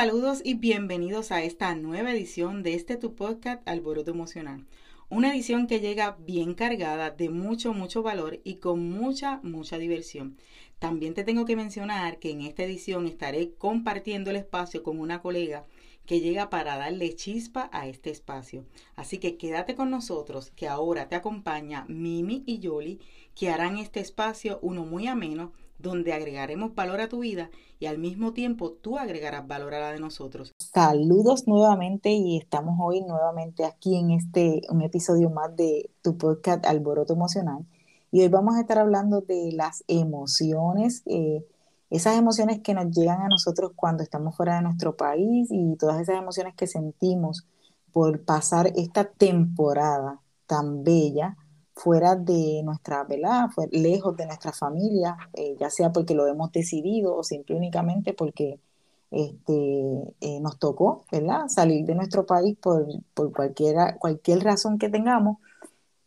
Saludos y bienvenidos a esta nueva edición de este tu podcast Alboroto Emocional. Una edición que llega bien cargada de mucho, mucho valor y con mucha, mucha diversión. También te tengo que mencionar que en esta edición estaré compartiendo el espacio con una colega que llega para darle chispa a este espacio. Así que quédate con nosotros, que ahora te acompaña Mimi y Yoli, que harán este espacio uno muy ameno donde agregaremos valor a tu vida y al mismo tiempo tú agregarás valor a la de nosotros. Saludos nuevamente y estamos hoy nuevamente aquí en este un episodio más de tu podcast Alboroto Emocional. Y hoy vamos a estar hablando de las emociones, eh, esas emociones que nos llegan a nosotros cuando estamos fuera de nuestro país y todas esas emociones que sentimos por pasar esta temporada tan bella fuera de nuestra, ¿verdad? lejos de nuestra familia, eh, ya sea porque lo hemos decidido o simple únicamente porque este, eh, nos tocó, ¿verdad? Salir de nuestro país por, por cualquiera, cualquier razón que tengamos.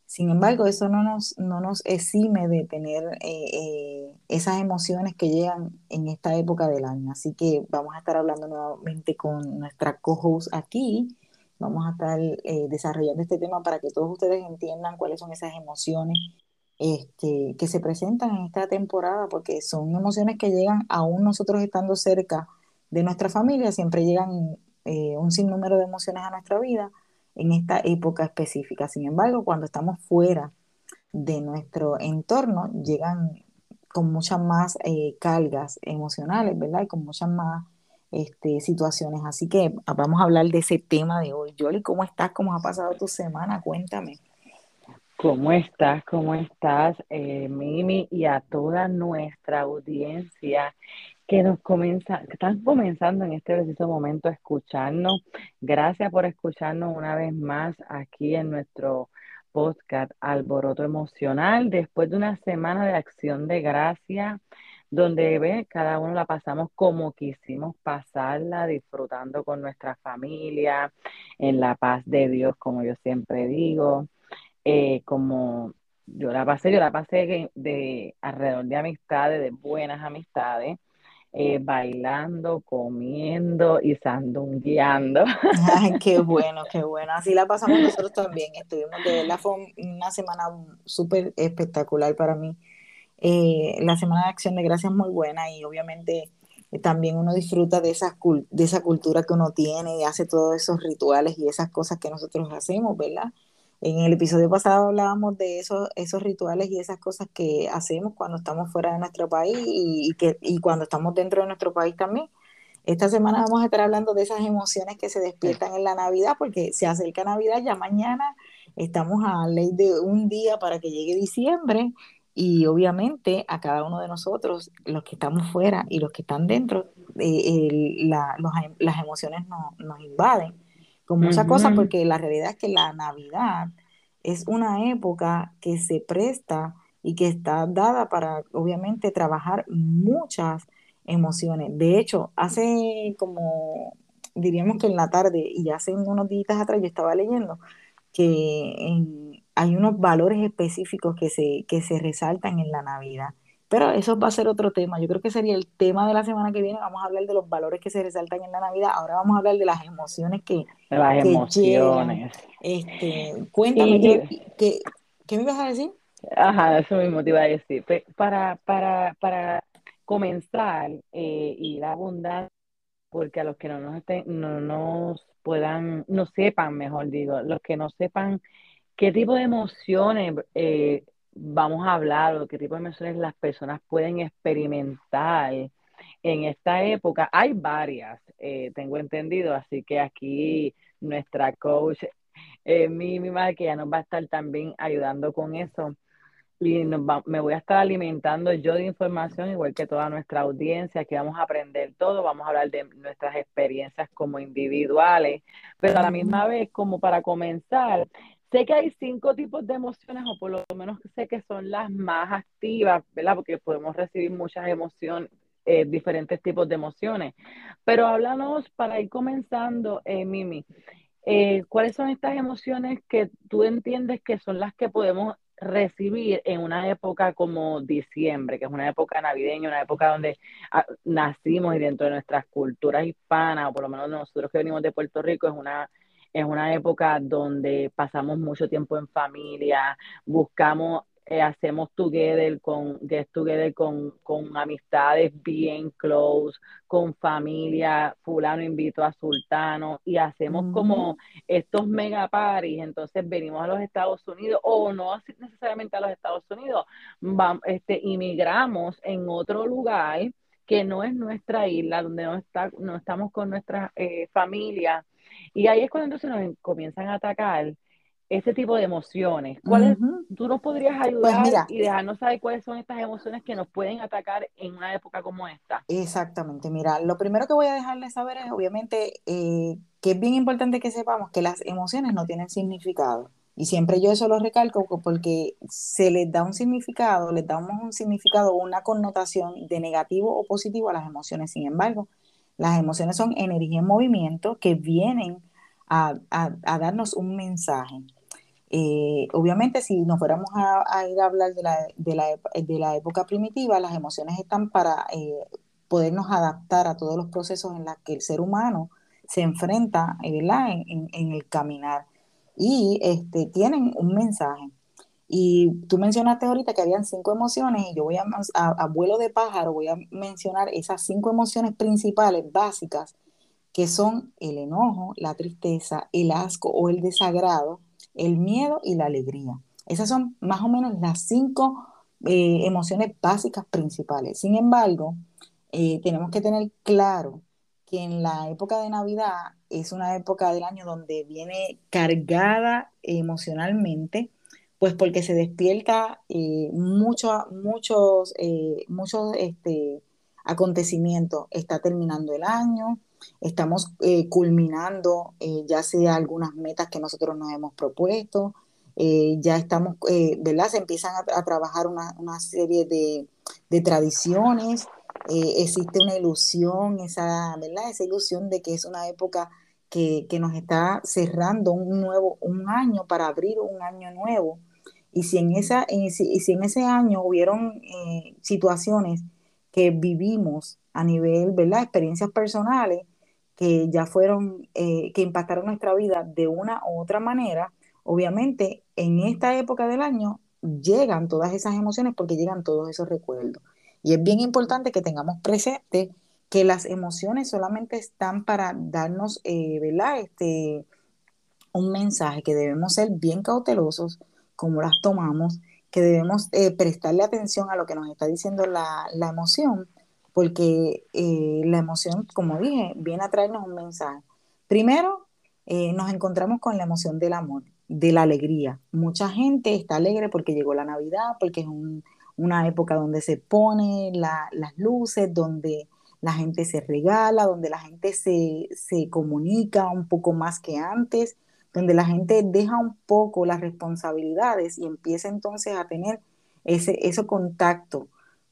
Sin embargo, eso no nos, no nos exime de tener eh, esas emociones que llegan en esta época del año. Así que vamos a estar hablando nuevamente con nuestra co-host aquí, Vamos a estar eh, desarrollando este tema para que todos ustedes entiendan cuáles son esas emociones este, que se presentan en esta temporada, porque son emociones que llegan aún nosotros estando cerca de nuestra familia, siempre llegan eh, un sinnúmero de emociones a nuestra vida en esta época específica. Sin embargo, cuando estamos fuera de nuestro entorno, llegan con muchas más eh, cargas emocionales, ¿verdad? Y con muchas más este, situaciones. Así que vamos a hablar de ese tema de hoy. Yoli, ¿cómo estás? ¿Cómo ha pasado tu semana? Cuéntame. ¿Cómo estás? ¿Cómo estás, eh, Mimi? Y a toda nuestra audiencia que nos comienza, que están comenzando en este preciso momento a escucharnos. Gracias por escucharnos una vez más aquí en nuestro podcast Alboroto Emocional. Después de una semana de acción de gracia, donde ve, cada uno la pasamos como quisimos pasarla, disfrutando con nuestra familia, en la paz de Dios, como yo siempre digo, eh, como yo la pasé, yo la pasé de, alrededor de amistades, de buenas amistades, eh, bailando, comiendo y sandungueando. Ay, qué bueno, qué bueno. Así la pasamos nosotros también. Estuvimos de verdad, fue una semana súper espectacular para mí. Eh, la Semana de Acción de Gracias es muy buena y obviamente eh, también uno disfruta de, esa, de esa cultura que uno tiene y hace todos esos rituales y esas cosas que nosotros hacemos, ¿verdad? En el episodio pasado hablábamos de esos, esos rituales y esas cosas que hacemos cuando estamos fuera de nuestro país y, que, y cuando estamos dentro de nuestro país también. Esta semana vamos a estar hablando de esas emociones que se despiertan en la Navidad, porque se acerca Navidad, ya mañana estamos a ley de un día para que llegue diciembre y obviamente a cada uno de nosotros, los que estamos fuera y los que están dentro, eh, las emociones nos invaden con muchas cosas, porque la realidad es que la Navidad es una época que se presta y que está dada para, obviamente, trabajar muchas emociones. De hecho, hace como, diríamos que en la tarde y hace unos días atrás yo estaba leyendo que en hay unos valores específicos que se, que se resaltan en la Navidad. Pero eso va a ser otro tema. Yo creo que sería el tema de la semana que viene. Vamos a hablar de los valores que se resaltan en la Navidad. Ahora vamos a hablar de las emociones que, las emociones. Este, cuéntame, ¿qué, ¿qué, me ibas a decir? Ajá, eso mismo te iba a decir. Para, para, para comenzar eh, y la abundancia, porque a los que no nos, estén, no nos puedan, no sepan, mejor digo, los que no sepan ¿Qué tipo de emociones eh, vamos a hablar o qué tipo de emociones las personas pueden experimentar en esta época? Hay varias, eh, tengo entendido, así que aquí nuestra coach, eh, mi, mi madre, que ya nos va a estar también ayudando con eso. Y me voy a estar alimentando yo de información, igual que toda nuestra audiencia, que vamos a aprender todo, vamos a hablar de nuestras experiencias como individuales, pero a la misma vez, como para comenzar, Sé que hay cinco tipos de emociones, o por lo menos sé que son las más activas, ¿verdad? Porque podemos recibir muchas emociones, eh, diferentes tipos de emociones. Pero háblanos para ir comenzando, eh, Mimi, eh, ¿cuáles son estas emociones que tú entiendes que son las que podemos recibir en una época como diciembre, que es una época navideña, una época donde ah, nacimos y dentro de nuestras culturas hispanas, o por lo menos nosotros que venimos de Puerto Rico, es una, es una época donde pasamos mucho tiempo en familia, buscamos eh, hacemos together con get together con, con amistades bien close, con familia, fulano invito a sultano y hacemos como estos mega parties, entonces venimos a los Estados Unidos o no necesariamente a los Estados Unidos, vamos, este, inmigramos en otro lugar que no es nuestra isla, donde no, está, no estamos con nuestra eh, familia. Y ahí es cuando entonces nos comienzan a atacar ese tipo de emociones. ¿Cuáles, ¿Tú nos podrías pues ayudar y dejarnos saber cuáles son estas emociones que nos pueden atacar en una época como esta? Exactamente, mira, lo primero que voy a dejarles saber es obviamente eh, que es bien importante que sepamos que las emociones no tienen significado. Y siempre yo eso lo recalco porque se les da un significado, les damos un significado o una connotación de negativo o positivo a las emociones. Sin embargo, las emociones son energía en movimiento que vienen a darnos un mensaje. Eh, obviamente, si nos fuéramos a, ir a hablar de la, de, la, de la, época primitiva, las emociones están para eh, podernos adaptar a todos los procesos en los que el ser humano se enfrenta eh, En, en, el caminar. Y este, tienen un mensaje. Y tú mencionaste ahorita que habían cinco emociones y yo voy a, a, vuelo de pájaro, voy a mencionar esas cinco emociones principales, básicas, que son el enojo, la tristeza, el asco o el desagrado, el miedo y la alegría. Esas son más o menos las cinco eh, emociones básicas principales. Sin embargo, eh, tenemos que tener claro que en la época de Navidad es una época del año donde viene cargada emocionalmente, pues porque se despierta eh, mucho, muchos, muchos este, acontecimientos. Está terminando el año, estamos eh, culminando eh, ya sea algunas metas que nosotros nos hemos propuesto, eh, ya estamos, ¿verdad? Se empiezan a, trabajar una, una, serie de, de tradiciones, existe una ilusión, esa, ¿verdad? Esa ilusión de que es una época que, que, nos está cerrando un nuevo, un año para abrir un año nuevo. Y si en, esa, y si en ese año hubieron situaciones que vivimos a nivel, ¿verdad? Experiencias personales, que ya fueron, eh, que impactaron nuestra vida de una u otra manera, obviamente en esta época del año llegan todas esas emociones porque llegan todos esos recuerdos. Y es bien importante que tengamos presente que las emociones solamente están para darnos, eh, ¿verdad? Este, un mensaje, que debemos ser bien cautelosos como las tomamos, que debemos eh, prestarle atención a lo que nos está diciendo la, la emoción porque eh, la emoción, como dije, viene a traernos un mensaje. Primero, eh, nos encontramos con la emoción del amor, de la alegría. Mucha gente está alegre porque llegó la Navidad, porque es una época donde se ponen las luces, donde la gente se regala, donde la gente se, se comunica un poco más que antes, donde la gente deja un poco las responsabilidades y empieza entonces a tener ese, contacto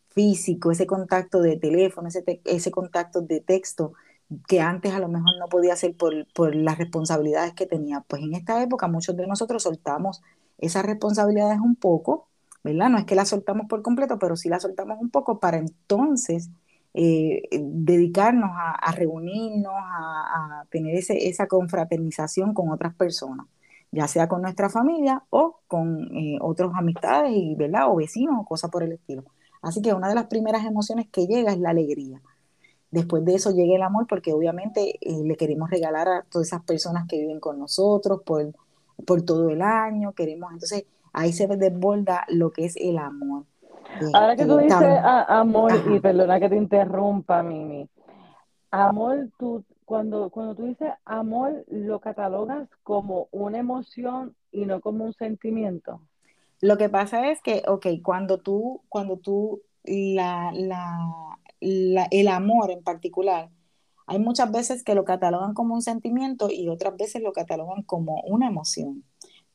físico, ese contacto de teléfono, ese, ese contacto de texto que antes a lo mejor no podía hacer por, por, las responsabilidades que tenía. Pues en esta época muchos de nosotros soltamos esas responsabilidades un poco, ¿verdad? No es que las soltamos por completo, pero sí las soltamos un poco para entonces eh, dedicarnos a, reunirnos, a, tener esa confraternización con otras personas, ya sea con nuestra familia o con eh, otras amistades, y, ¿verdad? O vecinos o cosas por el estilo. Así que una de las primeras emociones que llega es la alegría. Después de eso llega el amor porque obviamente eh, le queremos regalar a todas esas personas que viven con nosotros por, por todo el año. Queremos, entonces ahí se desborda lo que es el amor. Ahora que tú dices amor, y perdona que te interrumpa, Mimi. Amor, tú, cuando, cuando tú dices amor, lo catalogas como una emoción y no como un sentimiento. Lo que pasa es que, ok, cuando tú, cuando tú, la, la, el amor en particular, hay muchas veces que lo catalogan como un sentimiento y otras veces lo catalogan como una emoción.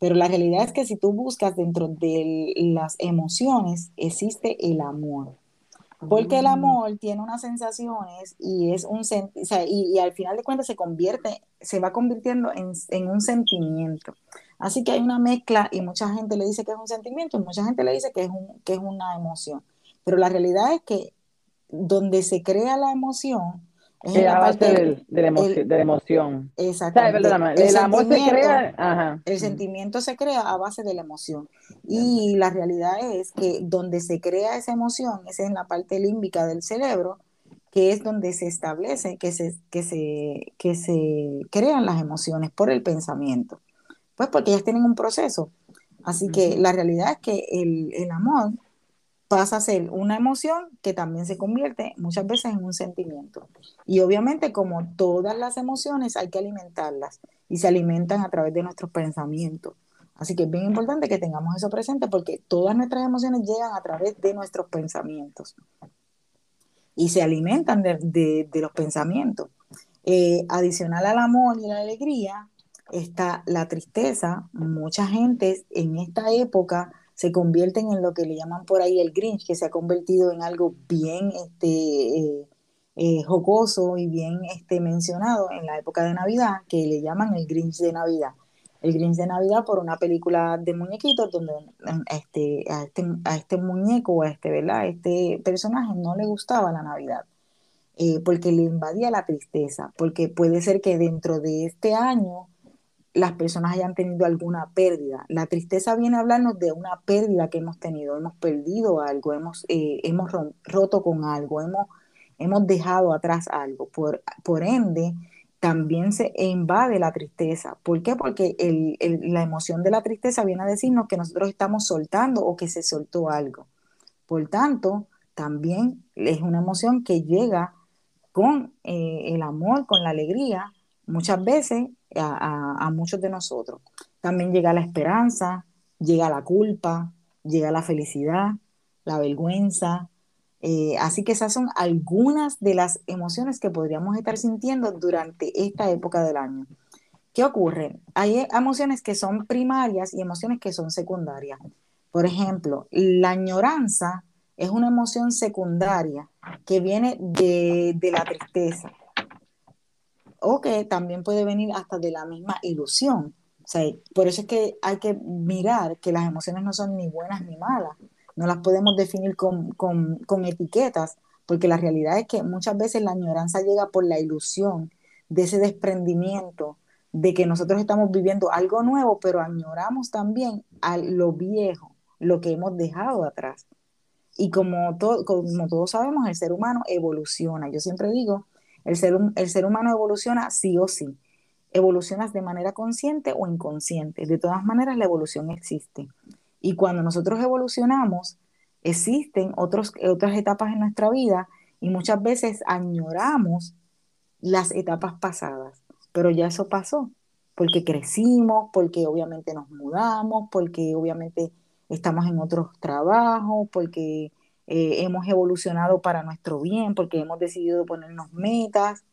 Pero la realidad es que si tú buscas dentro de las emociones, existe el amor. Porque el mm. amor tiene unas sensaciones y es un o sea, y, al final de cuentas se convierte, se va convirtiendo en, en, un sentimiento. Así que hay una mezcla y mucha gente le dice que es un sentimiento y mucha gente le dice que es, un, que es una emoción. Pero la realidad es que donde se crea la emoción es la parte de, la emoción. Exactamente. El, amor se crea. El sentimiento se crea a base de la emoción. Y la realidad es que donde se crea esa emoción, es en la parte límbica del cerebro, que es donde se establece, que se, que se, que se crean las emociones por el pensamiento. Pues porque ellas tienen un proceso. Así que la realidad es que el, el amor pasa a ser una emoción que también se convierte muchas veces en un sentimiento. Y obviamente como todas las emociones hay que alimentarlas y se alimentan a través de nuestros pensamientos. Así que es bien importante que tengamos eso presente porque todas nuestras emociones llegan a través de nuestros pensamientos y se alimentan de, los pensamientos. Eh, adicional al amor y la alegría está la tristeza. Mucha gente en esta época se convierten en lo que le llaman por ahí el Grinch, que se ha convertido en algo bien este, eh, eh, jocoso y bien este, mencionado en la época de Navidad, que le llaman el Grinch de Navidad. El Grinch de Navidad por una película de muñequitos donde este, a, este, a este muñeco, a este, ¿verdad? este personaje no le gustaba la Navidad. Eh, porque le invadía la tristeza, porque puede ser que dentro de este año las personas hayan tenido alguna pérdida. La tristeza viene a hablarnos de una pérdida que hemos tenido, hemos perdido algo, hemos, eh, hemos roto con algo, hemos, hemos dejado atrás algo. Por, por ende, también se invade la tristeza. ¿Por qué? Porque la emoción de la tristeza viene a decirnos que nosotros estamos soltando o que se soltó algo. Por tanto, también es una emoción que llega con eh, el amor, con la alegría, muchas veces a, muchos de nosotros. También llega la esperanza, llega la culpa, llega la felicidad, la vergüenza. Eh, así que esas son algunas de las emociones que podríamos estar sintiendo durante esta época del año. ¿Qué ocurre? Hay emociones que son primarias y emociones que son secundarias. Por ejemplo, la añoranza es una emoción secundaria que viene de, de la tristeza o que también puede venir hasta de la misma ilusión. O sea, por eso es que hay que mirar que las emociones no son ni buenas ni malas, no las podemos definir con, con etiquetas, porque la realidad es que muchas veces la añoranza llega por la ilusión de ese desprendimiento, de que nosotros estamos viviendo algo nuevo, pero añoramos también a lo viejo, lo que hemos dejado atrás. Y como, todo, como todos sabemos, el ser humano evoluciona. Yo siempre digo el ser, el ser humano evoluciona sí o sí. Evolucionas de manera consciente o inconsciente. De todas maneras, la evolución existe. Y cuando nosotros evolucionamos, existen otros, otras etapas en nuestra vida y muchas veces añoramos las etapas pasadas. Pero ya eso pasó, porque crecimos, porque obviamente nos mudamos, porque obviamente estamos en otros trabajos, porque eh, hemos evolucionado para nuestro bien porque hemos decidido ponernos metas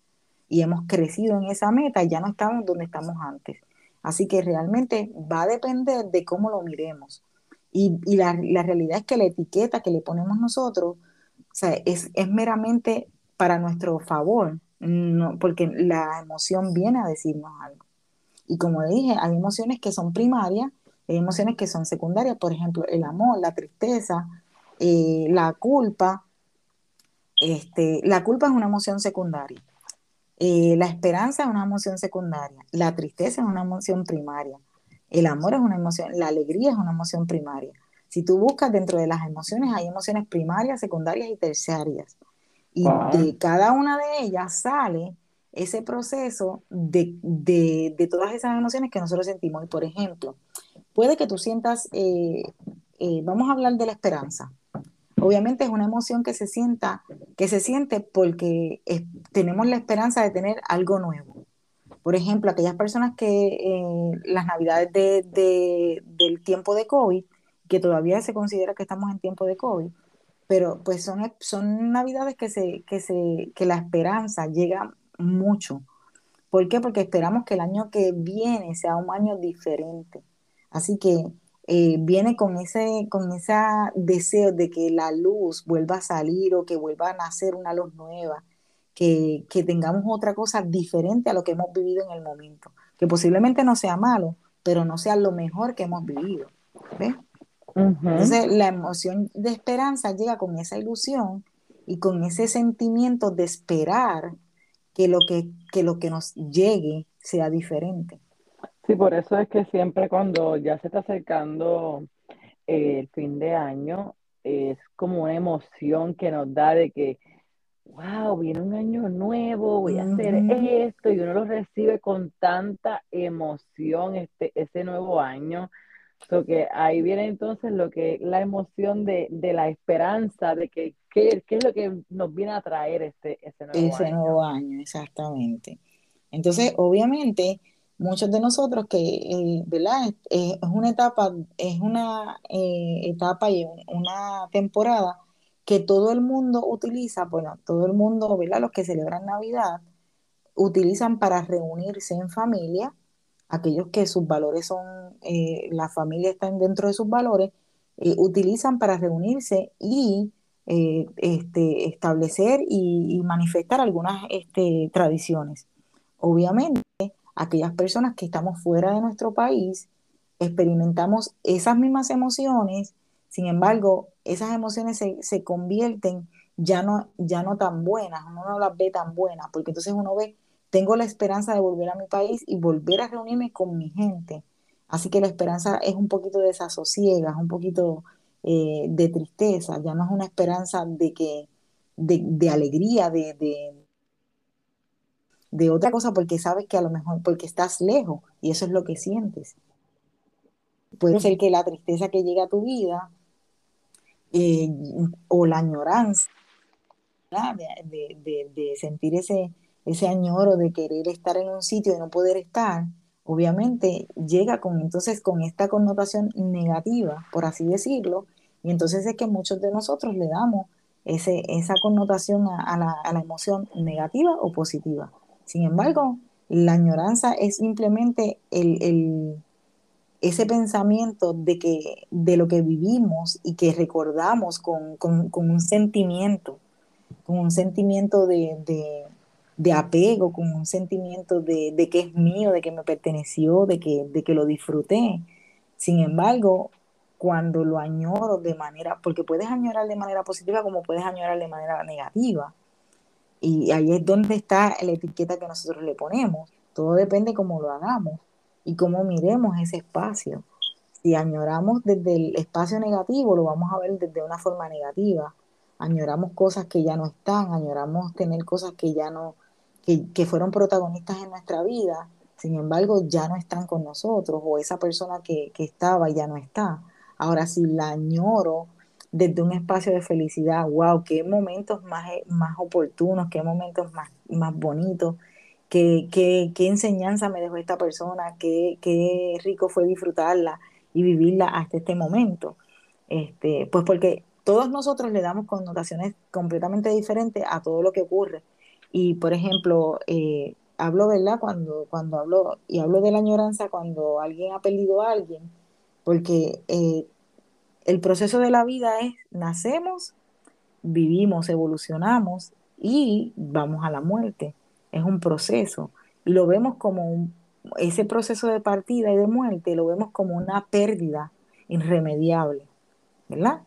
y hemos crecido en esa meta y ya no estamos donde estamos antes. Así que realmente va a depender de cómo lo miremos. Y, la, realidad es que la etiqueta que le ponemos nosotros es, es meramente para nuestro favor, no, porque la emoción viene a decirnos algo. Y como dije, hay emociones que son primarias, hay emociones que son secundarias, por ejemplo, el amor, la tristeza, eh, la culpa, este, la culpa es una emoción secundaria. Eh, la esperanza es una emoción secundaria. La tristeza es una emoción primaria. El amor es una emoción, la alegría es una emoción primaria. Si tú buscas dentro de las emociones, hay emociones primarias, secundarias y terciarias. Y de cada una de ellas sale ese proceso de, todas esas emociones que nosotros sentimos. Y por ejemplo, puede que tú sientas, eh, vamos a hablar de la esperanza. Obviamente es una emoción que se sienta, que se siente porque tenemos la esperanza de tener algo nuevo. Por ejemplo, aquellas personas que eh, las navidades del tiempo de COVID, que todavía se considera que estamos en tiempo de COVID, pero pues son, son navidades que, se, que, se, que la esperanza llega mucho. ¿Por qué? Porque esperamos que el año que viene sea un año diferente. Así que eh, viene con ese, con ese deseo de que la luz vuelva a salir o que vuelva a nacer una luz nueva, que, tengamos otra cosa diferente a lo que hemos vivido en el momento, que posiblemente no sea malo, pero no sea lo mejor que hemos vivido. ¿ves? Entonces, la emoción de esperanza llega con esa ilusión y con ese sentimiento de esperar que lo que, que lo que nos llegue sea diferente. Sí, por eso es que siempre cuando ya se está acercando eh, el fin de año, es como una emoción que nos da de que, wow, viene un año nuevo, voy a hacer esto, y uno lo recibe con tanta emoción este, ese nuevo año. So que ahí viene entonces lo que la emoción de, la esperanza de que qué es lo que nos viene a traer este ese nuevo ese año. nuevo año, exactamente. Entonces, obviamente, muchos de nosotros que, eh, ¿verdad? Es, una etapa, es una eh, etapa y una temporada que todo el mundo utiliza, bueno, todo el mundo, ¿verdad? Los que celebran Navidad, utilizan para reunirse en familia, aquellos que sus valores son, eh, la familia está dentro de sus valores, utilizan para reunirse y este, establecer y, y, manifestar algunas este, tradiciones. Obviamente, aquellas personas que estamos fuera de nuestro país experimentamos esas mismas emociones, sin embargo, esas emociones se, convierten ya no, ya no tan buenas, uno no las ve tan buenas, porque entonces uno ve, tengo la esperanza de volver a mi país y volver a reunirme con mi gente. Así que la esperanza es un poquito desasosiega, es un poquito eh, de tristeza, ya no es una esperanza de que, de, alegría, de, de otra cosa porque sabes que a lo mejor porque estás lejos y eso es lo que sientes. Puede ser que la tristeza que llega a tu vida eh, o la añoranza de, sentir ese, ese añoro de querer estar en un sitio y no poder estar, obviamente llega con entonces con esta connotación negativa, por así decirlo, y entonces es que muchos de nosotros le damos ese, esa connotación a, la, a la emoción negativa o positiva. Sin embargo, la añoranza es simplemente el, ese pensamiento de, que, de lo que vivimos y que recordamos con, un sentimiento, con un sentimiento de, apego, con un sentimiento de, que es mío, de que me perteneció, de que, de que lo disfruté. Sin embargo, cuando lo añoro de manera, porque puedes añorar de manera positiva como puedes añorar de manera negativa. Y ahí es donde está la etiqueta que nosotros le ponemos. Todo depende cómo lo hagamos y cómo miremos ese espacio. Si añoramos desde el espacio negativo, lo vamos a ver desde una forma negativa. Añoramos cosas que ya no están, añoramos tener cosas que ya no, que, fueron protagonistas en nuestra vida, sin embargo ya no están con nosotros, o esa persona que, que estaba ya no está. Ahora, si la añoro desde un espacio de felicidad, wow, qué momentos más, eh, más oportunos, qué momentos más, más bonitos, qué, qué, qué enseñanza me dejó esta persona, qué, qué rico fue disfrutarla y vivirla hasta este momento. Este, pues porque todos nosotros le damos connotaciones completamente diferentes a todo lo que ocurre. Y por ejemplo, eh, hablo, ¿verdad? Cuando, cuando hablo, y hablo de la añoranza cuando alguien ha perdido a alguien, porque eh, el proceso de la vida es nacemos, vivimos, evolucionamos y vamos a la muerte. Es un proceso y lo vemos como un, ese proceso de partida y de muerte, lo vemos como una pérdida irremediable, ¿verdad?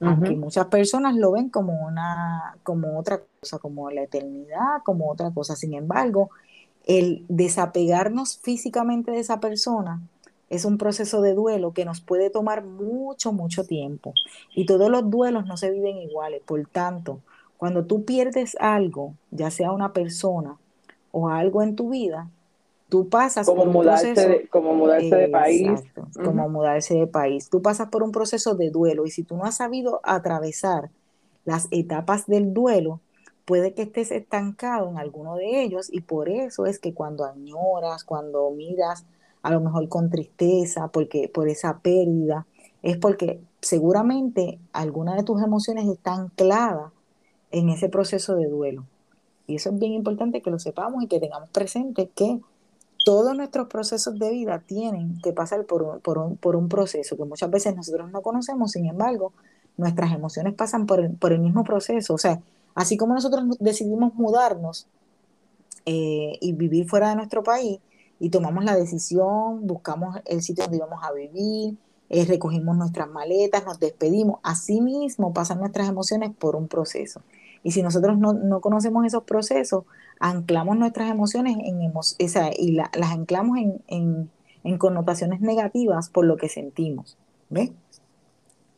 Aunque muchas personas lo ven como una, como otra cosa, como la eternidad, como otra cosa. Sin embargo, el desapegarnos físicamente de esa persona es un proceso de duelo que nos puede tomar mucho, mucho tiempo. Y todos los duelos no se viven iguales. Por tanto, cuando tú pierdes algo, ya sea una persona o algo en tu vida, tú pasas como por un proceso, de, como mudarse de país. Como mudarse de país. Tú pasas por un proceso de duelo y si tú no has sabido atravesar las etapas del duelo, puede que estés estancado en alguno de ellos y por eso es que cuando añoras, cuando miras a lo mejor con tristeza, porque por esa pérdida, es porque seguramente alguna de tus emociones está anclada en ese proceso de duelo. Y eso es bien importante que lo sepamos y que tengamos presente que todos nuestros procesos de vida tienen que pasar por, por, un, proceso que muchas veces nosotros no conocemos, sin embargo, nuestras emociones pasan por el, por el mismo proceso. O sea, así como nosotros decidimos mudarnos eh, y vivir fuera de nuestro país, y tomamos la decisión, buscamos el sitio donde íbamos a vivir, eh, recogimos nuestras maletas, nos despedimos. Así mismo pasan nuestras emociones por un proceso. Y si nosotros no, conocemos esos procesos, anclamos nuestras emociones en y las anclamos en, connotaciones negativas por lo que sentimos. ¿Ves?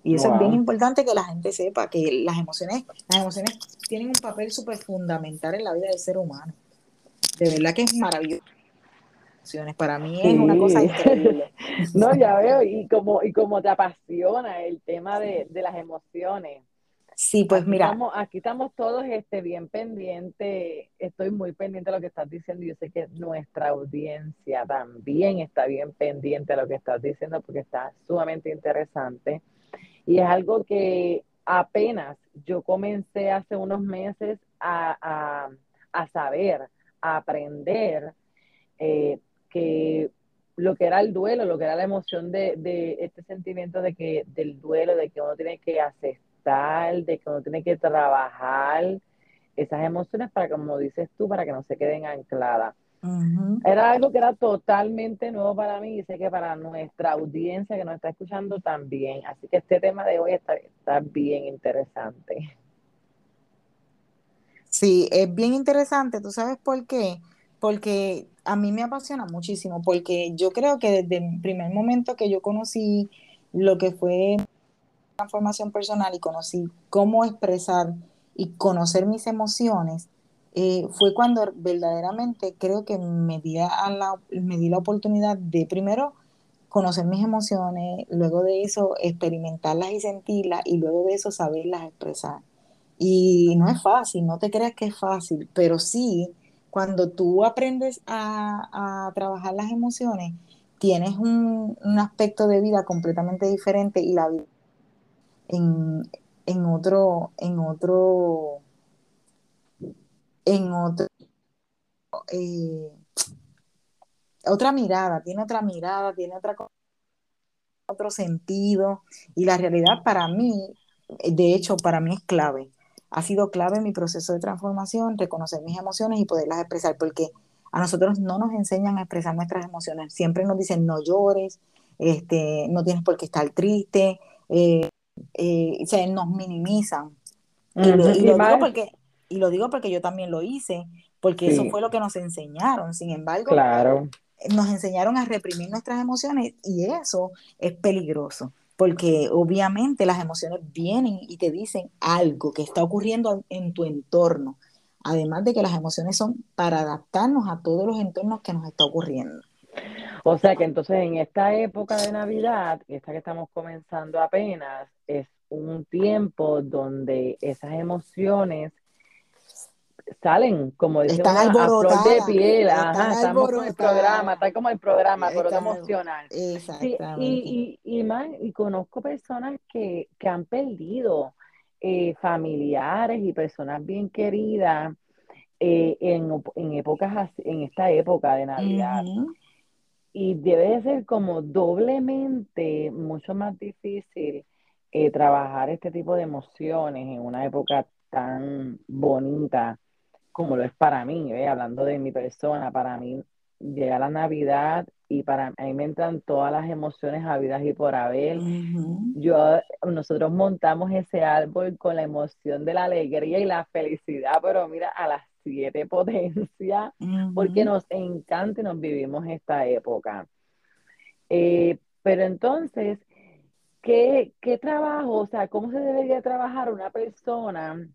Y eso es bien importante que la gente sepa que las emociones, las emociones tienen un papel súper fundamental en la vida del ser humano. De verdad que es maravilloso. Para mí es una cosa increíble. no, ya veo, y como, y como te apasiona el tema de, de las emociones. Sí, pues mira. Estamos, aquí estamos todos este, bien pendientes, estoy muy pendiente de lo que estás diciendo yo sé que nuestra audiencia también está bien pendiente de lo que estás diciendo porque está sumamente interesante. Y es algo que apenas yo comencé hace unos meses a, saber, a aprender eh, que lo que era el duelo, lo que era la emoción de, de, este sentimiento de que, del duelo, de que uno tiene que aceptar, de que uno tiene que trabajar esas emociones para, como dices tú, para que no se queden ancladas. Era algo que era totalmente nuevo para mí y sé que para nuestra audiencia que nos está escuchando también. Así que este tema de hoy está, está bien interesante. Sí, es bien interesante. ¿Tú sabes por qué? Porque a mí me apasiona muchísimo, porque yo creo que desde el primer momento que yo conocí lo que fue transformación personal y conocí cómo expresar y conocer mis emociones, eh, fue cuando verdaderamente creo que me di, la, me di la oportunidad de primero conocer mis emociones, luego de eso experimentarlas y sentirlas y luego de eso saberlas expresar. Y no es fácil, no te creas que es fácil, pero sí, cuando tú aprendes a, trabajar las emociones, tienes un, aspecto de vida completamente diferente y la vida en, en otro, en otro en otro, eh, otra mirada, tiene otra mirada, tiene otra otro sentido y la realidad para mí, de hecho para mí es clave. Ha sido clave en mi proceso de transformación, reconocer mis emociones y poderlas expresar, porque a nosotros no nos enseñan a expresar nuestras emociones. Siempre nos dicen no llores, este, no tienes por qué estar triste, eh, eh, nos minimizan. y, lo, digo porque y lo digo porque yo también lo hice, porque eso fue lo que nos enseñaron. Sin embargo, claro. nos enseñaron a reprimir nuestras emociones y eso es peligroso, porque obviamente las emociones vienen y te dicen algo que está ocurriendo en tu entorno. Además de que las emociones son para adaptarnos a todos los entornos que nos está ocurriendo. O sea que entonces en esta época de Navidad, esta que estamos comenzando apenas, es un tiempo donde esas emociones salen, como decimos, a flor de piel, ajá, estamos con el programa, está como el programa, pero emocional. Exactamente. y, y, y, y conozco personas que, que han perdido eh, familiares y personas bien queridas eh, en, en, épocas en esta época de Navidad. Y debe de ser como doblemente mucho más difícil eh, trabajar este tipo de emociones en una época tan bonita como lo es para mí, hablando de mi persona, para mí llega la Navidad y para mí me entran todas las emociones habidas y por haber. Yo, nosotros montamos ese árbol con la emoción de la alegría y la felicidad, pero mira, a las siete potencias, porque nos encanta y nos vivimos esta época. Eh, pero entonces, ¿qué, ¿qué trabajo, o sea, cómo se debería trabajar una persona?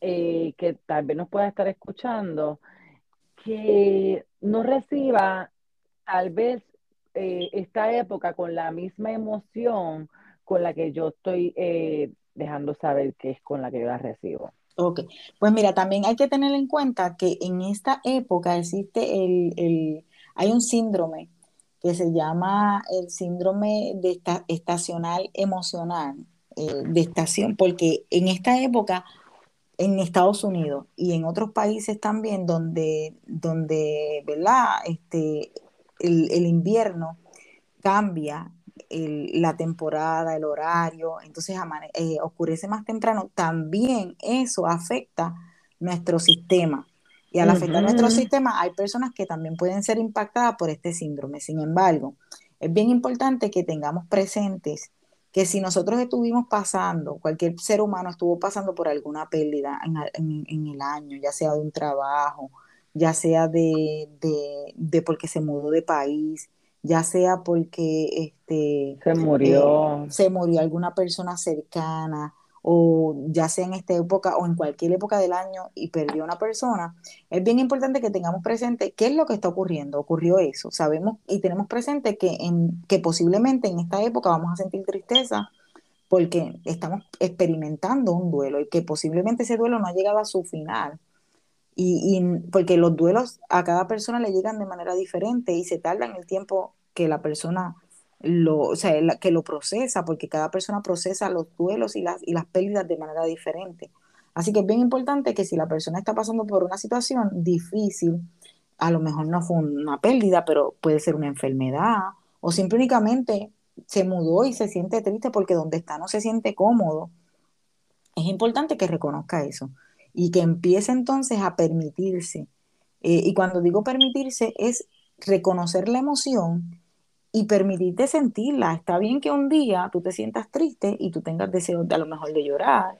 Eh, que tal vez nos pueda estar escuchando, que no reciba tal vez eh, esta época con la misma emoción con la que yo estoy eh, dejando saber que es con la que yo la recibo. Ok, pues mira, también hay que tener en cuenta que en esta época existe el, el hay un síndrome que se llama el síndrome de esta, estacional emocional, de estación, porque en esta época en Estados Unidos y en otros países también donde, donde ¿verdad? Este, el, invierno cambia la temporada, el horario, entonces eh, oscurece más temprano, también eso afecta nuestro sistema. Y al afectar nuestro sistema, hay personas que también pueden ser impactadas por este síndrome. Sin embargo, es bien importante que tengamos presentes que si nosotros estuvimos pasando, cualquier ser humano estuvo pasando por alguna pérdida en, el año, ya sea de un trabajo, ya sea de, de, porque se mudó de país, ya sea porque este, se murió. Eh, se murió alguna persona cercana, o ya sea en esta época o en cualquier época del año y perdió una persona, es bien importante que tengamos presente qué es lo que está ocurriendo. Ocurrió eso. Sabemos y tenemos presente que, en, que posiblemente en esta época vamos a sentir tristeza porque estamos experimentando un duelo y que posiblemente ese duelo no ha llegado a su final. Y, porque los duelos a cada persona le llegan de manera diferente y se tardan el tiempo que la persona lo, o sea, que lo procesa, porque cada persona procesa los duelos y las, y las pérdidas de manera diferente. Así que es bien importante que si la persona está pasando por una situación difícil, a lo mejor no fue una pérdida, pero puede ser una enfermedad, o simplemente se mudó y se siente triste porque donde está no se siente cómodo, es importante que reconozca eso y que empiece entonces a permitirse. Eh, y cuando digo permitirse es reconocer la emoción y permitirte sentirla. Está bien que un día tú te sientas triste y tú tengas deseos de a lo mejor de llorar,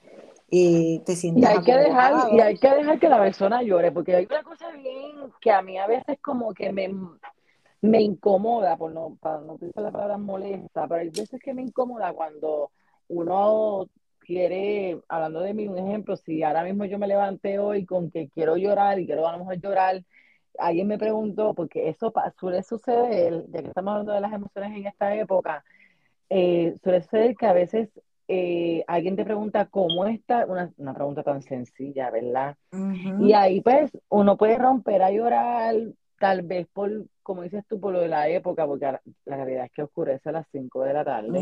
eh, te sientas y hay que dejar y hay que dejar que la persona llore porque hay una cosa bien que a mí a veces como que me, me incomoda por no para no decir la palabra molesta pero hay veces que me incomoda cuando uno quiere hablando de mí un ejemplo si ahora mismo yo me levanté hoy con que quiero llorar y quiero a lo mejor llorar alguien me preguntó, porque eso suele suceder, ya que estamos hablando de las emociones en esta época, eh, suele suceder que a veces eh, alguien te pregunta cómo está, una, una pregunta tan sencilla, ¿verdad? Y ahí pues uno puede romper a llorar, tal vez por, como dices tú, por lo de la época, porque la realidad es que oscurece a las 5 de la tarde.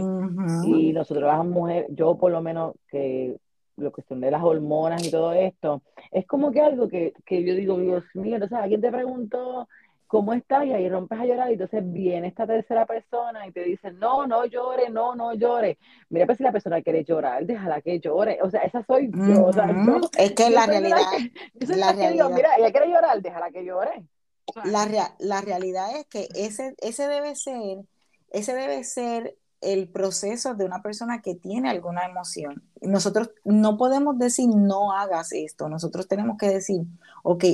Y nosotros las mujeres, yo por lo menos que la cuestión de las hormonas y todo esto, es como que algo que, que yo digo, Dios mío, entonces alguien te preguntó cómo estás y ahí rompes a llorar y entonces viene esta tercera persona y te dice, no, no llore, no, no llore. Mira, pues si la persona quiere llorar, déjala que llore. O sea, esa soy yo. o sea, es que la realidad... la realidad. mira, ella quiere llorar, déjala que llore. La, la realidad es que ese, ese debe ser, ese debe ser el proceso de una persona que tiene alguna emoción. Nosotros no podemos decir no hagas esto, nosotros tenemos que decir, ok,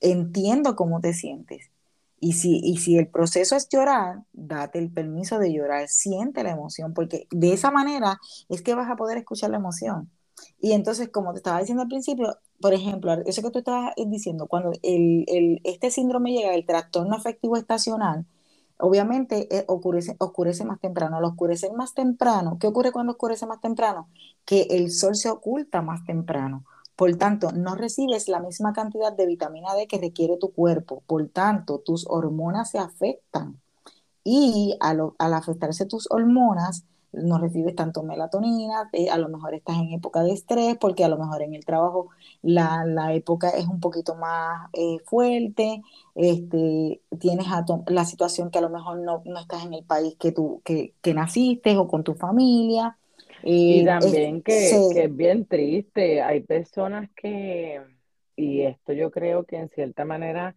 entiendo cómo te sientes. Y si, y si el proceso es llorar, date el permiso de llorar, siente la emoción, porque de esa manera es que vas a poder escuchar la emoción. Y entonces, como te estaba diciendo al principio, por ejemplo, eso que tú estabas diciendo, cuando el, el, este síndrome llega, el trastorno afectivo estacional, obviamente eh, oscurece, más temprano. Al oscurecer más temprano, ¿qué ocurre cuando oscurece más temprano? Que el sol se oculta más temprano. Por tanto, no recibes la misma cantidad de vitamina D que requiere tu cuerpo. Por tanto, tus hormonas se afectan. Y al, al afectarse tus hormonas, no recibes tanto melatonina, eh, a lo mejor estás en época de estrés, porque a lo mejor en el trabajo la, época es un poquito más eh, fuerte, este, tienes la situación que a lo mejor no, estás en el país que tú que, naciste o con tu familia. y eh, también que, que es bien triste, hay personas que, y esto yo creo que en cierta manera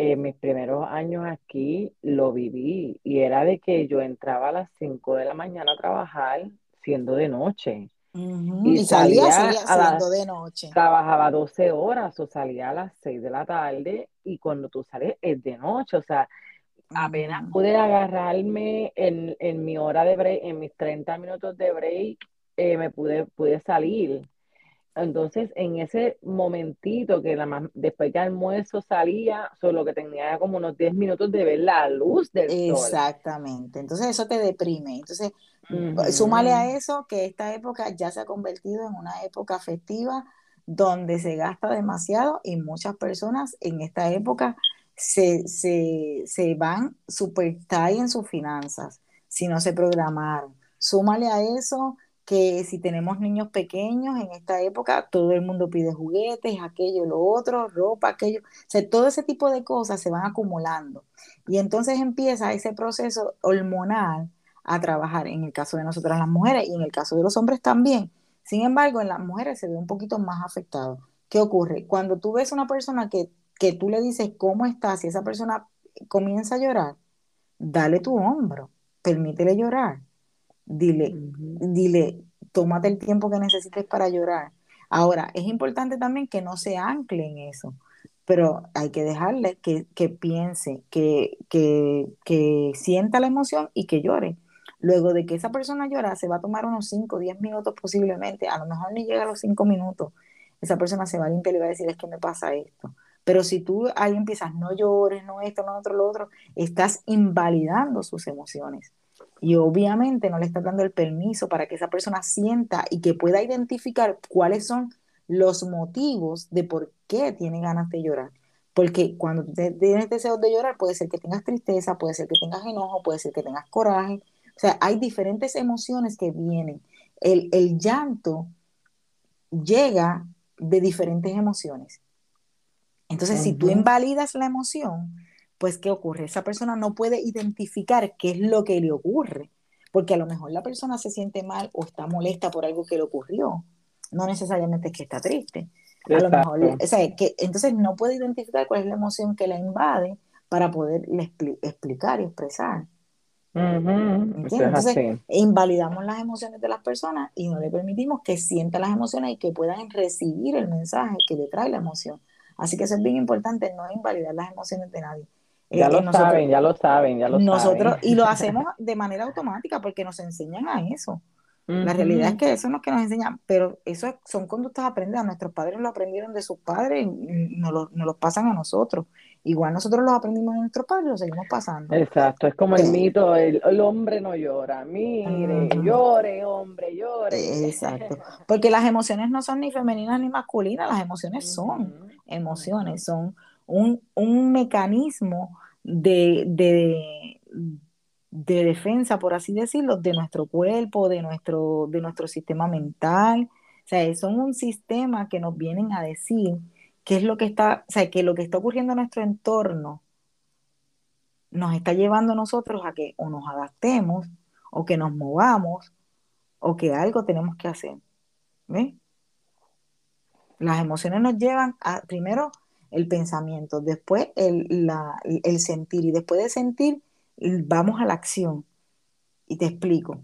en mis primeros años aquí lo viví y era de que yo entraba a las 5 de la mañana a trabajar siendo de noche. Y, salía, salía de noche. Trabajaba 12 horas o salía a las 6 de la tarde y cuando tú sales es de noche, o sea, apenas pude agarrarme en, en, mi hora de break, en mis 30 minutos de break, eh, me pude, pude salir. Entonces, en ese momentito que la después que almuerzo salía, solo que tenía como unos 10 minutos de ver la luz del sol. Exactamente. Entonces, eso te deprime. Entonces, súmale a eso que esta época ya se ha convertido en una época festiva donde se gasta demasiado y muchas personas en esta época se, se, se van super tight en sus finanzas si no se programaron. Súmale a eso que si tenemos niños pequeños en esta época, todo el mundo pide juguetes, aquello, lo otro, ropa, aquello. O todo ese tipo de cosas se van acumulando. Y entonces empieza ese proceso hormonal a trabajar, en el caso de nosotras las mujeres y en el caso de los hombres también. Sin embargo, en las mujeres se ve un poquito más afectado. ¿Qué ocurre? Cuando tú ves una persona que que tú le dices cómo estás y esa persona comienza a llorar, dale tu hombro, permítele llorar. Dile, dile, tómate el tiempo que necesites para llorar. Ahora, es importante también que no se ancle en eso, pero hay que dejarle que, piense, que, que, que, sienta la emoción y que llore. Luego de que esa persona llora, se va a tomar unos 5 o 10 minutos posiblemente, a lo mejor ni llega a los 5 minutos. Esa persona se va a limpiar y va a decir, es que me pasa esto. Pero si tú ahí empiezas, no llores, no esto, no otro, lo otro, estás invalidando sus emociones. Y obviamente no le estás dando el permiso para que esa persona sienta y que pueda identificar cuáles son los motivos de por qué tiene ganas de llorar. Porque cuando tienes deseo de llorar, puede ser que tengas tristeza, puede ser que tengas enojo, puede ser que tengas coraje. O sea, hay diferentes emociones que vienen. El, el llanto llega de diferentes emociones. Entonces, si tú invalidas la emoción, pues ¿qué ocurre? Esa persona no puede identificar qué es lo que le ocurre, porque a lo mejor la persona se siente mal o está molesta por algo que le ocurrió, no necesariamente es que está triste. A lo mejor, o sea, que, entonces no puede identificar cuál es la emoción que la invade para poder explicar y expresar. Entonces, invalidamos las emociones de las personas y no le permitimos que sientan las emociones y que puedan recibir el mensaje que le trae la emoción. Así que eso es bien importante, no invalidar las emociones de nadie. Ya eh, lo saben, ya lo saben, ya lo nosotros, saben. Y lo hacemos de manera automática porque nos enseñan a eso. La realidad es que eso es lo que nos enseñan, pero eso son conductas aprendidas. Nuestros padres lo aprendieron de sus padres y nos lo, nos lo pasan a nosotros. Igual nosotros los aprendimos de nuestros padres y lo seguimos pasando. Exacto, es como el mito, el, hombre no llora, mire, llore, hombre, llore. Exacto, porque las emociones no son ni femeninas ni masculinas, las emociones son emociones, son un, un mecanismo de, de, de, defensa, por así decirlo, de nuestro cuerpo, de nuestro, de nuestro sistema mental. O sea, son un sistema que nos vienen a decir qué es lo que está, o sea, que lo que está ocurriendo en nuestro entorno nos está llevando a nosotros a que o nos adaptemos, o que nos movamos, o que algo tenemos que hacer. ¿Ves? Las emociones nos llevan a, primero, el pensamiento, después el, el sentir y después de sentir vamos a la acción. Y te explico.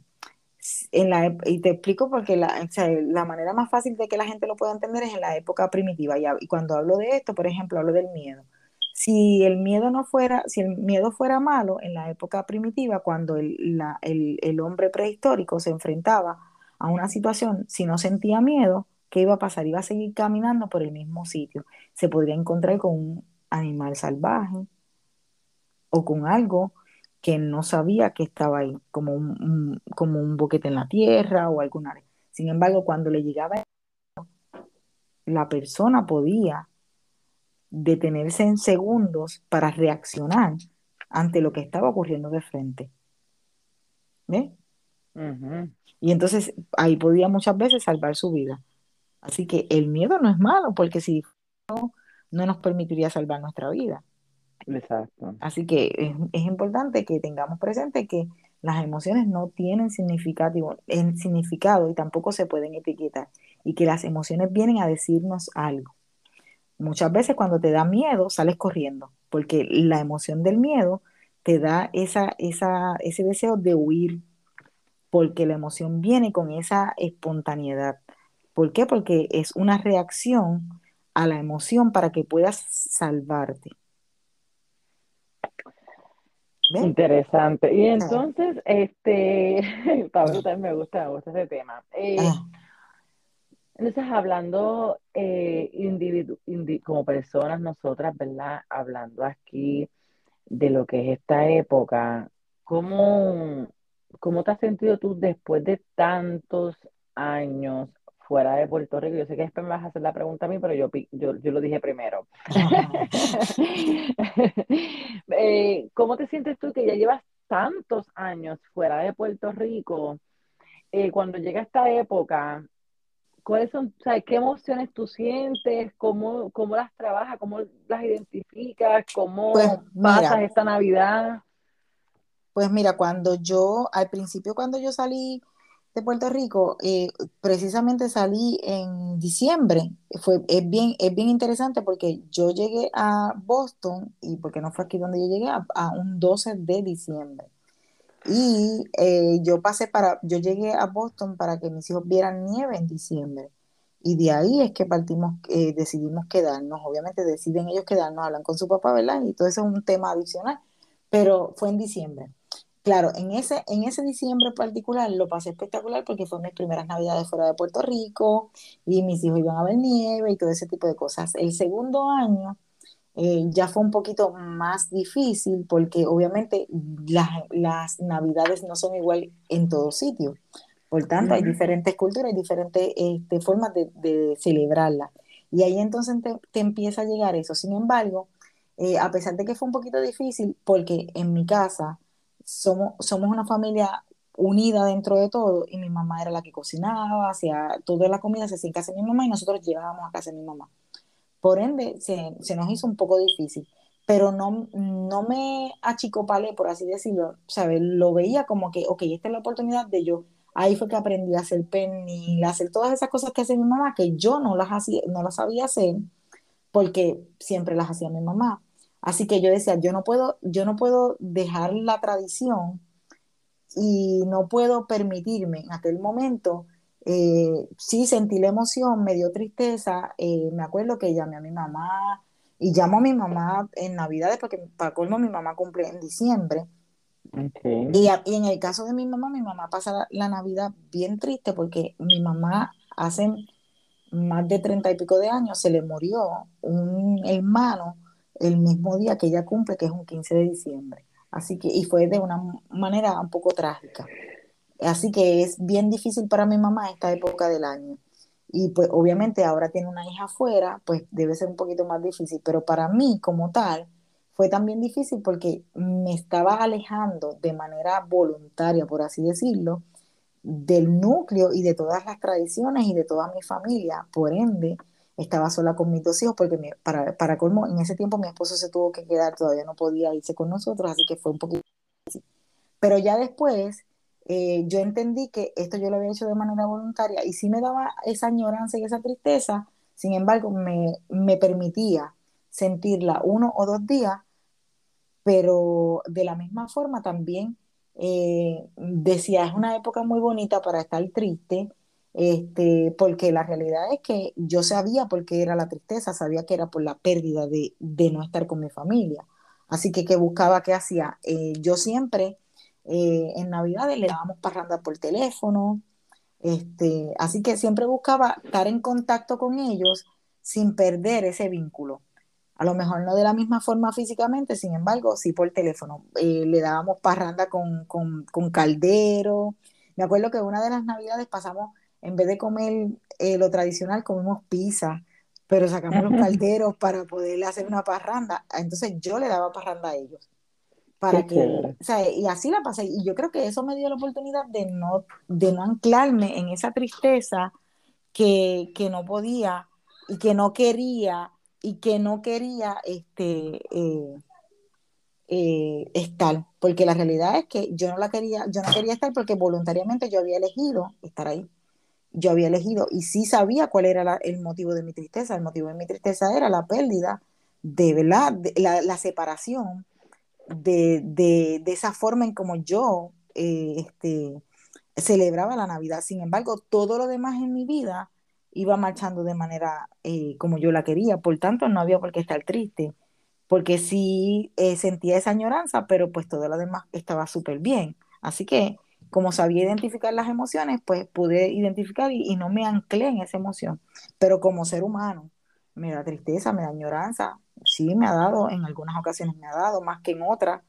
En la, y te explico porque la, la, manera más fácil de que la gente lo pueda entender es en la época primitiva. Y, cuando hablo de esto, por ejemplo, hablo del miedo. Si el miedo no fuera, si el miedo fuera malo en la época primitiva, cuando el, el, el hombre prehistórico se enfrentaba a una situación, si no sentía miedo, ¿qué iba a pasar? Iba a seguir caminando por el mismo sitio. Se podría encontrar con un animal salvaje o con algo que no sabía que estaba ahí, como un, como un boquete en la tierra o alguna. Sin embargo, cuando le llegaba la persona podía detenerse en segundos para reaccionar ante lo que estaba ocurriendo de frente. ¿Ve? Y entonces ahí podía muchas veces salvar su vida. Así que el miedo no es malo, porque si no, no nos permitiría salvar nuestra vida. Exacto. Así que es, importante que tengamos presente que las emociones no tienen significado, en significado y tampoco se pueden etiquetar y que las emociones vienen a decirnos algo. Muchas veces cuando te da miedo sales corriendo porque la emoción del miedo te da esa, esa, ese deseo de huir porque la emoción viene con esa espontaneidad. ¿Por qué? Porque es una reacción a la emoción para que puedas salvarte. Interesante. Y entonces, este, Pablo también me gusta, me gusta ese tema. Eh, ah. Entonces, hablando eh, como personas, nosotras, ¿verdad? Hablando aquí de lo que es esta época, ¿cómo, cómo te has sentido tú después de tantos años fuera de Puerto Rico. Yo sé que después me vas a hacer la pregunta a mí, pero yo, yo, yo lo dije primero. Eh, ¿Cómo te sientes tú que ya llevas tantos años fuera de Puerto Rico? Eh, cuando llega esta época, ¿cuáles son, o qué emociones tú sientes? ¿Cómo, cómo las trabajas? ¿Cómo las identificas? ¿Cómo pues, pasas esta Navidad? Pues mira, cuando yo, al principio cuando yo salí de Puerto Rico, eh, precisamente salí en diciembre. Fue, es, bien, es bien interesante porque yo llegué a Boston, y porque no fue aquí donde yo llegué, a, un 12 de diciembre. Y eh, yo pasé para, yo llegué a Boston para que mis hijos vieran nieve en diciembre. Y de ahí es que partimos, eh, decidimos quedarnos. Obviamente deciden ellos quedarnos, hablan con su papá, ¿verdad? Y todo eso es un tema adicional. Pero fue en diciembre. Claro, en ese, en ese diciembre particular lo pasé espectacular porque fue mis primeras navidades fuera de Puerto Rico y mis hijos iban a ver nieve y todo ese tipo de cosas. El segundo año eh, ya fue un poquito más difícil porque obviamente las, navidades no son igual en todo sitio. Por tanto, hay diferentes culturas, hay diferentes este, formas de, de celebrarla. Y ahí entonces te, empieza a llegar eso. Sin embargo, eh, a pesar de que fue un poquito difícil, porque en mi casa, somos, somos una familia unida dentro de todo y mi mamá era la que cocinaba, hacía toda la comida, se hacía en casa de mi mamá y nosotros llevábamos a casa de mi mamá. Por ende, se, nos hizo un poco difícil, pero no, no me achicopalé, por así decirlo, ¿sabes? Lo veía como que, ok, esta es la oportunidad de yo. Ahí fue que aprendí a hacer penny, a hacer todas esas cosas que hace mi mamá, que yo no las, hacía, no las sabía hacer, porque siempre las hacía mi mamá. Así que yo decía, yo no puedo, yo no puedo dejar la tradición y no puedo permitirme en aquel momento, eh, sí sentí la emoción, me dio tristeza, eh, me acuerdo que llamé a mi mamá y llamo a mi mamá en Navidades porque para colmo mi mamá cumple en diciembre. Y, en el caso de mi mamá, mi mamá pasa la, la, Navidad bien triste porque mi mamá hace más de treinta y pico de años se le murió un hermano el mismo día que ella cumple, que es un 15 de diciembre. Así que, y fue de una manera un poco trágica. Así que es bien difícil para mi mamá esta época del año. Y pues obviamente ahora tiene una hija afuera, pues debe ser un poquito más difícil. Pero para mí como tal, fue también difícil porque me estaba alejando de manera voluntaria, por así decirlo, del núcleo y de todas las tradiciones y de toda mi familia. Por ende, estaba sola con mis dos hijos porque para, para colmo, en ese tiempo mi esposo se tuvo que quedar, todavía no podía irse con nosotros, así que fue un poquito difícil. Pero ya después eh, yo entendí que esto yo lo había hecho de manera voluntaria y sí me daba esa añoranza y esa tristeza, sin embargo me, me permitía sentirla uno o dos días, pero de la misma forma también eh, decía, es una época muy bonita para estar triste, este, porque la realidad es que yo sabía por qué era la tristeza, sabía que era por la pérdida de, no estar con mi familia. Así que, ¿qué buscaba? ¿Qué hacía? Eh, yo siempre eh, en Navidades le dábamos parranda por teléfono, este, así que siempre buscaba estar en contacto con ellos sin perder ese vínculo. A lo mejor no de la misma forma físicamente, sin embargo, sí por teléfono. Eh, le dábamos parranda con, con, con caldero. Me acuerdo que una de las navidades pasamos en vez de comer eh, lo tradicional, comemos pizza, pero sacamos los calderos para poderle hacer una parranda. Entonces yo le daba parranda a ellos. Para que, o sea, y así la pasé. Y yo creo que eso me dio la oportunidad de no, de no anclarme en esa tristeza que, no podía y que no quería y que no quería este, eh, eh, estar, porque la realidad es que yo no la quería, yo no quería estar porque voluntariamente yo había elegido estar ahí yo había elegido y sí sabía cuál era el motivo de mi tristeza. El motivo de mi tristeza era la pérdida de, ¿verdad? la, separación de, esa forma en como yo eh, este, celebraba la Navidad. Sin embargo, todo lo demás en mi vida iba marchando de manera eh, como yo la quería. Por tanto, no había por qué estar triste, porque sí eh, sentía esa añoranza, pero pues todo lo demás estaba súper bien. Así que como sabía identificar las emociones, pues pude identificar y, no me anclé en esa emoción. Pero como ser humano, me da tristeza, me da añoranza, sí me ha dado, en algunas ocasiones me ha dado, más que en otras.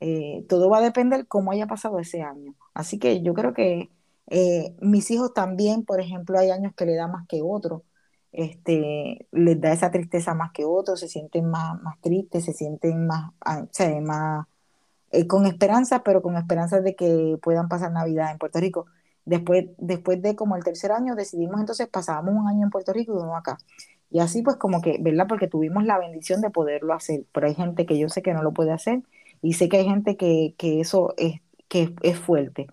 Eh, todo va a depender cómo haya pasado ese año. Así que yo creo que eh, mis hijos también, por ejemplo, hay años que le da más que otros. Este, les da esa tristeza más que otros, se sienten más, más tristes, se sienten más, ah, o sea, más eh, con esperanza, pero con esperanza de que puedan pasar Navidad en Puerto Rico. Después, después de como el tercer año, decidimos entonces pasábamos un año en Puerto Rico y uno acá. Y así pues como que, ¿verdad? Porque tuvimos la bendición de poderlo hacer, pero hay gente que yo sé que no lo puede hacer y sé que hay gente que, eso es, que es fuerte.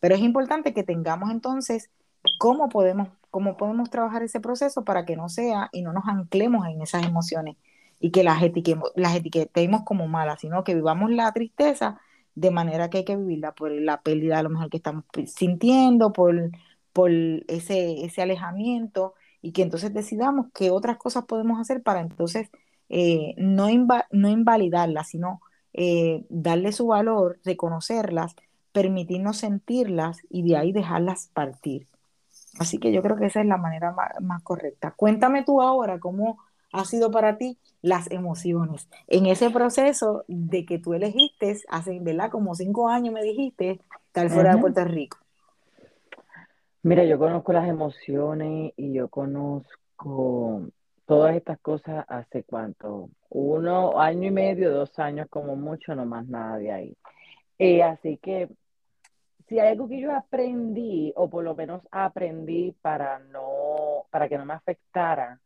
Pero es importante que tengamos entonces cómo podemos, cómo podemos trabajar ese proceso para que no sea y no nos anclemos en esas emociones y que las, etiquemos, las etiquetemos como malas, sino que vivamos la tristeza de manera que hay que vivirla por la pérdida a lo mejor que estamos sintiendo, por, por ese, ese alejamiento y que entonces decidamos qué otras cosas podemos hacer para entonces eh, no, no invalidarlas, sino eh, darle su valor, reconocerlas, permitirnos sentirlas y de ahí dejarlas partir. Así que yo creo que esa es la manera más, correcta. Cuéntame tú ahora cómo ha sido para ti las emociones en ese proceso de que tú elegiste, hace, ¿verdad? Como cinco años me dijiste, estar fuera de Puerto Rico. Mira, yo conozco las emociones y yo conozco todas estas cosas hace cuánto, uno, año y medio, dos años como mucho, no más nada de ahí. Eh, así que si hay algo que yo aprendí, o por lo menos aprendí para no, para que no me afectara,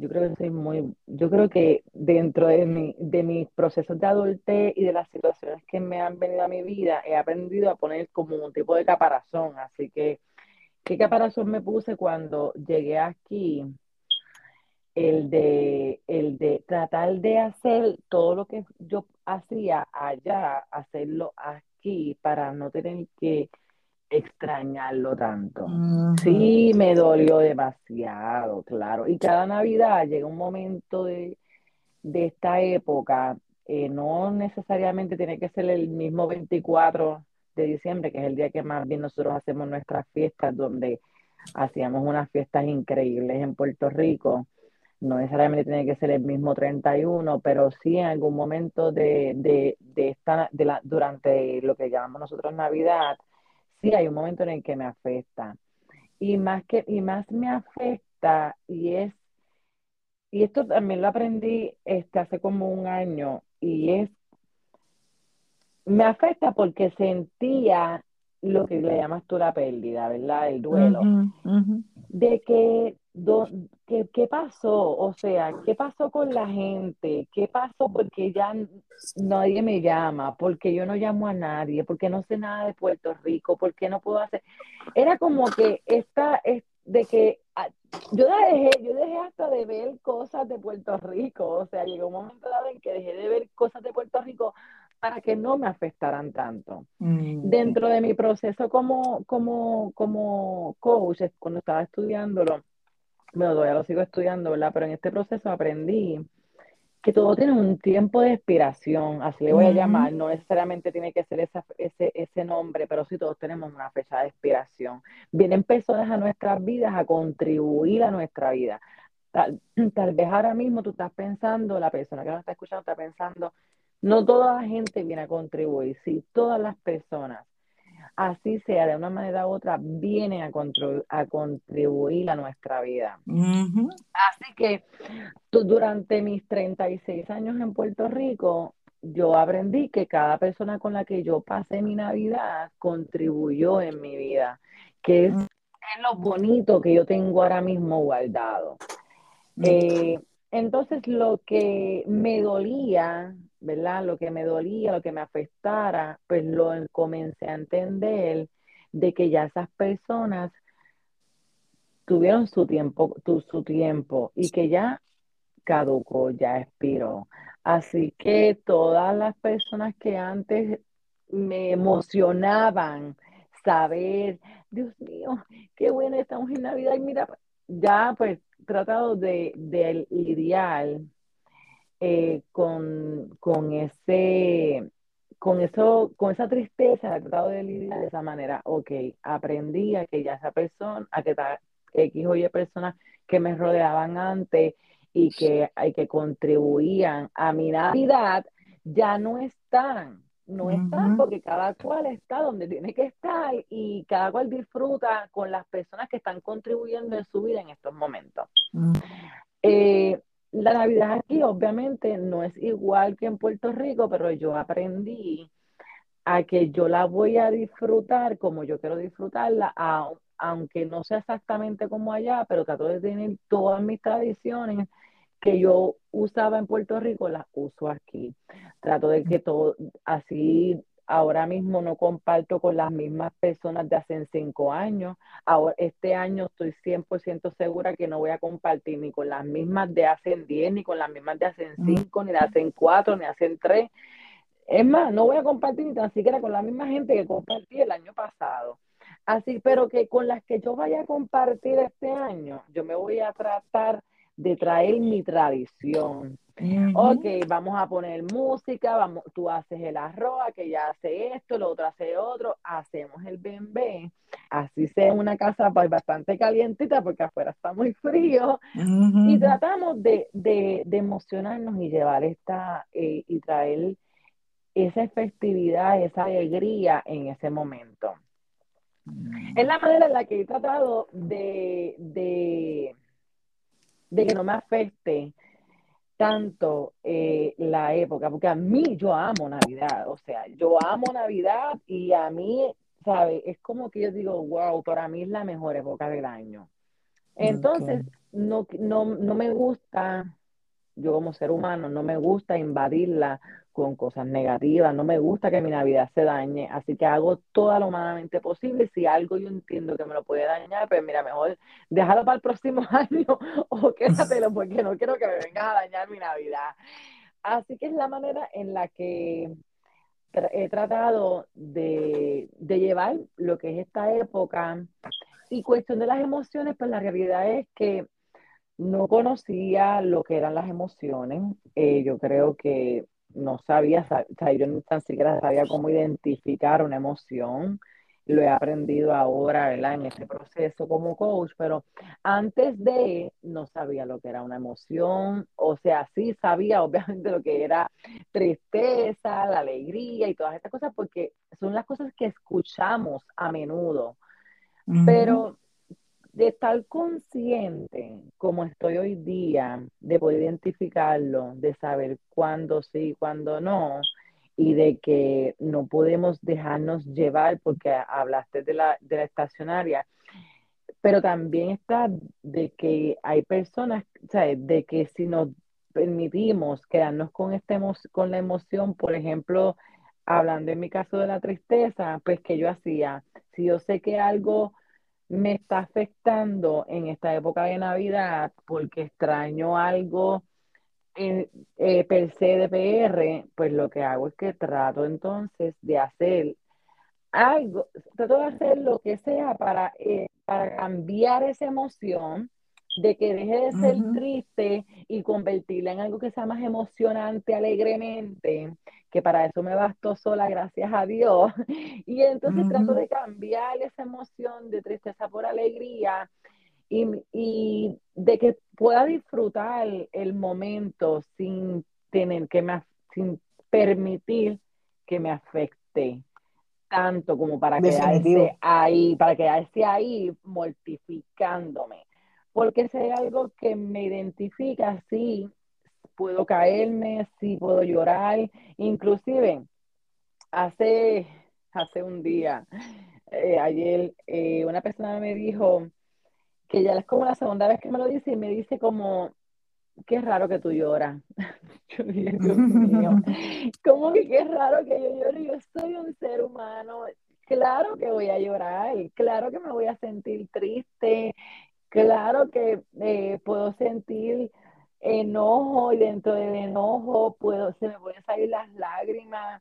yo creo que soy muy, yo creo que dentro de mi, de mis procesos de adultez y de las situaciones que me han venido a mi vida, he aprendido a poner como un tipo de caparazón. Así que, ¿qué caparazón me puse cuando llegué aquí? el de, el de tratar de hacer todo lo que yo hacía allá, hacerlo aquí para no tener que extrañarlo tanto. Sí, me dolió demasiado, claro. Y cada Navidad llega un momento de, esta época, eh, no necesariamente tiene que ser el mismo 24 de diciembre, que es el día que más bien nosotros hacemos nuestras fiestas, donde hacíamos unas fiestas increíbles en Puerto Rico no necesariamente tiene que ser el mismo 31, pero sí en algún momento de, de, de esta, de la, durante lo que llamamos nosotros Navidad, sí hay un momento en el que me afecta. Y más, que, y más me afecta, y es, y esto también lo aprendí este, hace como un año, y es, me afecta porque sentía lo que le llamas tú la pérdida, ¿verdad? El duelo. De que ¿qué, pasó? O sea, ¿qué pasó con la gente? ¿Qué pasó porque ya nadie me llama? porque yo no llamo a nadie? porque no sé nada de Puerto Rico? porque no puedo hacer? Era como que esta, es de que ah, yo dejé, yo dejé hasta de ver cosas de Puerto Rico. O sea, llegó un momento dado en que dejé de ver cosas de Puerto Rico para que no me afectaran tanto. Mm. Dentro de mi proceso como, como, como coach, cuando estaba estudiándolo, bueno, todavía lo sigo estudiando, ¿verdad? Pero en este proceso aprendí que todo tiene un tiempo de expiración, así le voy a llamar, no necesariamente tiene que ser ese, ese nombre, pero sí todos tenemos una fecha de expiración. Vienen personas a nuestras vidas a contribuir a nuestra vida. Tal, tal vez ahora mismo tú estás pensando, la persona que nos está escuchando está pensando, no toda la gente viene a contribuir, sí, todas las personas así sea, de una manera u otra, vienen a, a contribuir a nuestra vida. Así que durante mis 36 años en Puerto Rico, yo aprendí que cada persona con la que yo pasé mi Navidad contribuyó en mi vida, que es, lo bonito que yo tengo ahora mismo guardado. Eh, entonces, lo que me dolía ¿verdad? Lo que me dolía, lo que me afectara, pues lo comencé a entender de que ya esas personas tuvieron su tiempo, su tiempo y que ya caducó, ya expiró. Así que todas las personas que antes me emocionaban saber, Dios mío, qué bueno, estamos en Navidad y mira, ya pues tratado de, de lidiar eh, con, con, ese, con, eso, con esa tristeza, he tratado de lidiar de esa manera. Ok, aprendí a que ya esa persona, a que X o Y personas que me rodeaban antes y que, que contribuían a mi Navidad, ya no están. No están porque cada cual está donde tiene que estar y cada cual disfruta con las personas que están contribuyendo en su vida en estos momentos. eh, la Navidad aquí obviamente no es igual que en Puerto Rico, pero yo aprendí a que yo la voy a disfrutar como yo quiero disfrutarla, aunque no sea exactamente como allá, pero trato de tener todas mis tradiciones que yo usaba en Puerto Rico, las uso aquí. Trato de que todo, así ahora mismo no comparto con las mismas personas de hace cinco años. Ahora, este año estoy 100% segura que no voy a compartir ni con las mismas de hace 10, ni con las mismas de hace cinco, ni de hace cuatro, ni de hace tres. Es más, no voy a compartir ni tan siquiera con la misma gente que compartí el año pasado. Así, pero que con las que yo vaya a compartir este año, yo me voy a tratar de traer mi tradición. Ok, vamos a poner música, vamos, tú haces el arroz, que ya hace esto, lo otro hace otro, hacemos el bembé, así sea una casa bastante calientita porque afuera está muy frío, y tratamos de, de, de, emocionarnos y llevar esta, eh, y traer esa festividad, esa alegría en ese momento. Es la manera en la que he tratado de, de, de que no me afecte tanto eh, la época, porque a mí yo amo Navidad, o sea, yo amo Navidad y a mí, ¿sabes? Es como que yo digo, wow, para mí es la mejor época del año. Entonces, no, no, no me gusta, yo como ser humano, no me gusta invadirla con cosas negativas, no me gusta que mi Navidad se dañe, así que hago todo lo humanamente posible. Si algo yo entiendo que me lo puede dañar, pues mira, mejor déjalo para el próximo año o quédatelo porque no quiero que me vengas a dañar mi Navidad. Así que es la manera en la que he tratado de, de llevar lo que es esta época. Y cuestión de las emociones, pues la realidad es que no conocía lo que eran las emociones. Eh, yo creo que no sabía, o sea, yo ni tan siquiera sabía cómo identificar una emoción. Lo he aprendido ahora, ¿verdad? En este proceso como coach, pero antes de no sabía lo que era una emoción, o sea, sí sabía obviamente lo que era tristeza, la alegría y todas estas cosas, porque son las cosas que escuchamos a menudo. Pero de estar consciente como estoy hoy día, de poder identificarlo, de saber cuándo sí, cuándo no, y de que no podemos dejarnos llevar, porque hablaste de la, de la estacionaria, pero también está de que hay personas, ¿sabes? de que si nos permitimos quedarnos con, este con la emoción, por ejemplo, hablando en mi caso de la tristeza, pues que yo hacía, si yo sé que algo me está afectando en esta época de Navidad porque extraño algo en, eh, per se de PR, pues lo que hago es que trato entonces de hacer algo, trato de hacer lo que sea para, eh, para cambiar esa emoción de que deje de ser triste y convertirla en algo que sea más emocionante alegremente, que para eso me basto sola, gracias a Dios. Y entonces trato de cambiar esa emoción de tristeza por alegría y, de que pueda disfrutar el, momento sin tener que me, sin permitir que me afecte tanto como para quedarse ahí, para quedarse ahí mortificándome porque si hay algo que me identifica, sí, puedo caerme, sí puedo llorar, inclusive hace, hace un día, eh, ayer, eh, una persona me dijo que ya es como la segunda vez que me lo dice y me dice como, qué raro que tú lloras. Yo dije, Dios mío, como que qué raro que yo llore, yo soy un ser humano, claro que voy a llorar, claro que me voy a sentir triste, Claro que eh, puedo sentir enojo y dentro del enojo puedo, se me pueden salir las lágrimas.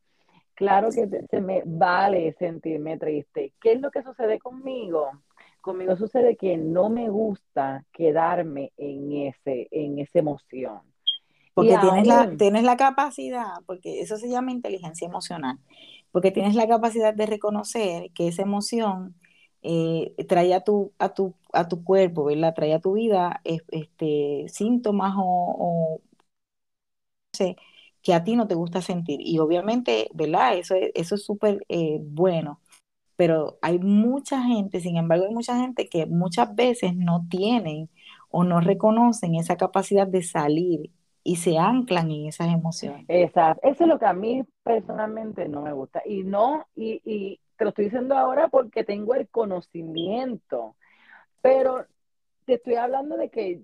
Claro que se me vale sentirme triste. ¿Qué es lo que sucede conmigo? Conmigo sucede que no me gusta quedarme en ese, en esa emoción. Porque tienes, la, tienes la capacidad, porque eso se llama inteligencia emocional, porque tienes la capacidad de reconocer que esa emoción eh, trae a tu, a, tu, a tu cuerpo, ¿verdad? Trae a tu vida este, síntomas o, que a ti no te gusta sentir. Y obviamente, ¿verdad? Eso, eso es súper eh, bueno. Pero hay mucha gente, sin embargo, hay mucha gente que muchas veces no tienen o no reconocen esa capacidad de salir y se anclan en esas emociones. Exacto. Eso es lo que a mí personalmente no me gusta. Y no, y, y te lo estoy diciendo ahora porque tengo el conocimiento, pero te estoy hablando de que,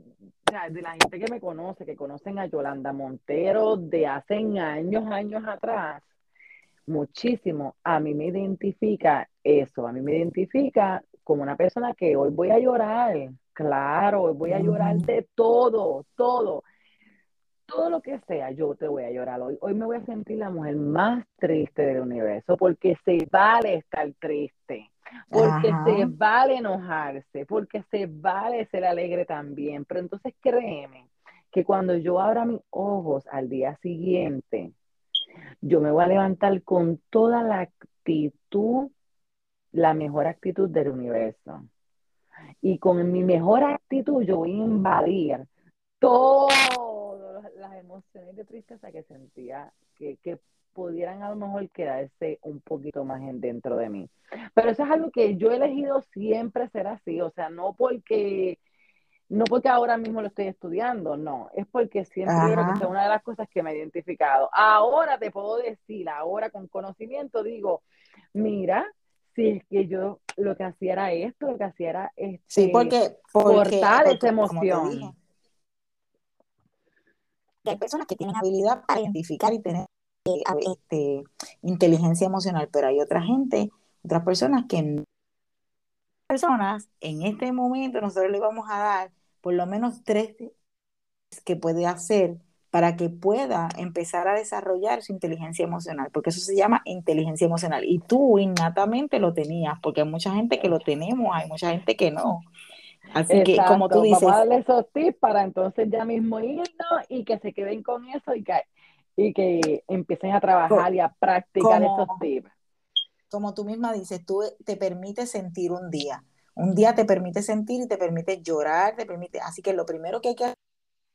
de la gente que me conoce, que conocen a Yolanda Montero de hace años, años atrás, muchísimo, a mí me identifica eso, a mí me identifica como una persona que hoy voy a llorar, claro, hoy voy a llorar de todo, todo, todo lo que sea, yo te voy a llorar hoy. Hoy me voy a sentir la mujer más triste del universo porque se vale estar triste, porque se vale enojarse, porque se vale ser alegre también. Pero entonces créeme que cuando yo abra mis ojos al día siguiente, yo me voy a levantar con toda la actitud, la mejor actitud del universo. Y con mi mejor actitud yo voy a invadir todas de tristeza que sentía, que, que pudieran a lo mejor quedarse un poquito más en dentro de mí. Pero eso es algo que yo he elegido siempre ser así, o sea, no porque no porque ahora mismo lo estoy estudiando, no, es porque siempre creo que es una de las cosas que me he identificado. Ahora te puedo decir, ahora con conocimiento digo, mira, si es que yo lo que hacía era esto, lo que hacía era este, sí, porque, cortar esa emoción. Hay personas que tienen habilidad para identificar y tener eh, este, inteligencia emocional, pero hay otra gente, otras personas que personas, en este momento nosotros le vamos a dar por lo menos tres que puede hacer para que pueda empezar a desarrollar su inteligencia emocional, porque eso se llama inteligencia emocional. Y tú innatamente lo tenías, porque hay mucha gente que lo tenemos, hay mucha gente que no. Así que, como tú dices. Vamos a darle esos tips para entonces ya mismo irnos y que se queden con eso y que, y que empiecen a trabajar y a practicar esos tips como tú misma dices, tú te permites sentir un día. Un día te permite sentir y te permite llorar, te permite. Así que lo primero que hay que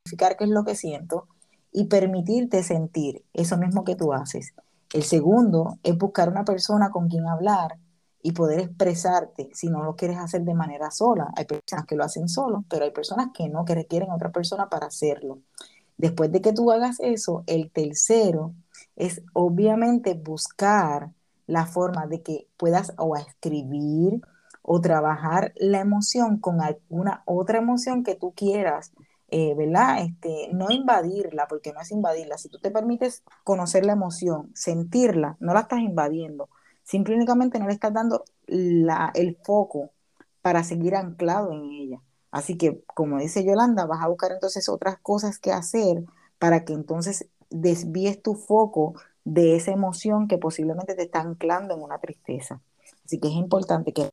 identificar qué es lo que siento y permitirte sentir eso mismo que tú haces. El segundo es buscar una persona con quien hablar y poder expresarte si no lo quieres hacer de manera sola. Hay personas que lo hacen solo, pero hay personas que no, que requieren a otra persona para hacerlo. Después de que tú hagas eso, el tercero es obviamente buscar la forma de que puedas o escribir o trabajar la emoción con alguna otra emoción que tú quieras, eh, ¿verdad? Este, no invadirla, porque no es invadirla. Si tú te permites conocer la emoción, sentirla, no la estás invadiendo. Simplemente no le estás dando la, el foco para seguir anclado en ella. Así que, como dice Yolanda, vas a buscar entonces otras cosas que hacer para que entonces desvíes tu foco de esa emoción que posiblemente te está anclando en una tristeza. Así que es importante que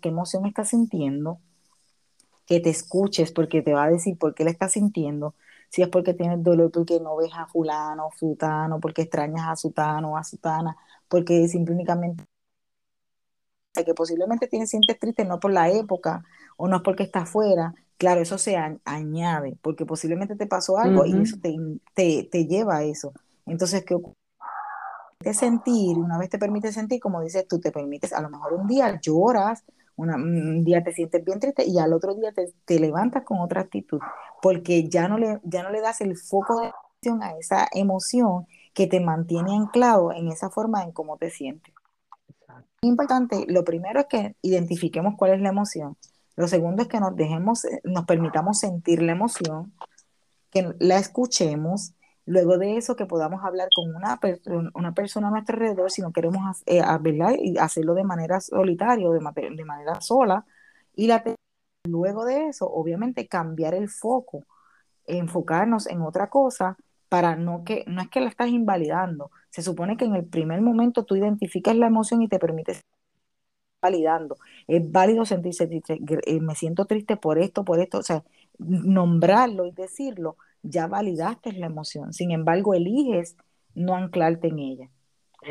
qué emoción estás sintiendo, que te escuches porque te va a decir por qué la estás sintiendo, si es porque tienes dolor porque no ves a fulano futano, porque extrañas a sutano a sutana, porque simplemente que posiblemente te sientes triste no por la época o no es porque estás fuera, claro, eso se añade, porque posiblemente te pasó algo y eso te, te, te, lleva a eso. Entonces, ¿qué ocurre? Te sentir, una vez te permite sentir, como dices tú, te permites, a lo mejor un día lloras, un día te sientes bien triste y al otro día te, levantas con otra actitud, porque ya no, le, ya no le das el foco de atención a esa emoción que te mantiene anclado en esa forma en cómo te sientes. Importante, lo primero es que identifiquemos cuál es la emoción. Lo segundo es que nos dejemos, nos permitamos sentir la emoción, que la escuchemos, Luego de eso, que podamos hablar con una, una persona a nuestro alrededor, si no queremos eh, hacerlo de manera solitaria o de, de manera sola. Y la luego de eso, obviamente, cambiar el foco, enfocarnos en otra cosa para no que, no es que la estás invalidando. Se supone que en el primer momento tú identificas la emoción y te permites validando. Es válido sentirse triste, eh, me siento triste por esto, por esto, o sea, nombrarlo y decirlo ya validaste la emoción, sin embargo eliges no anclarte en ella.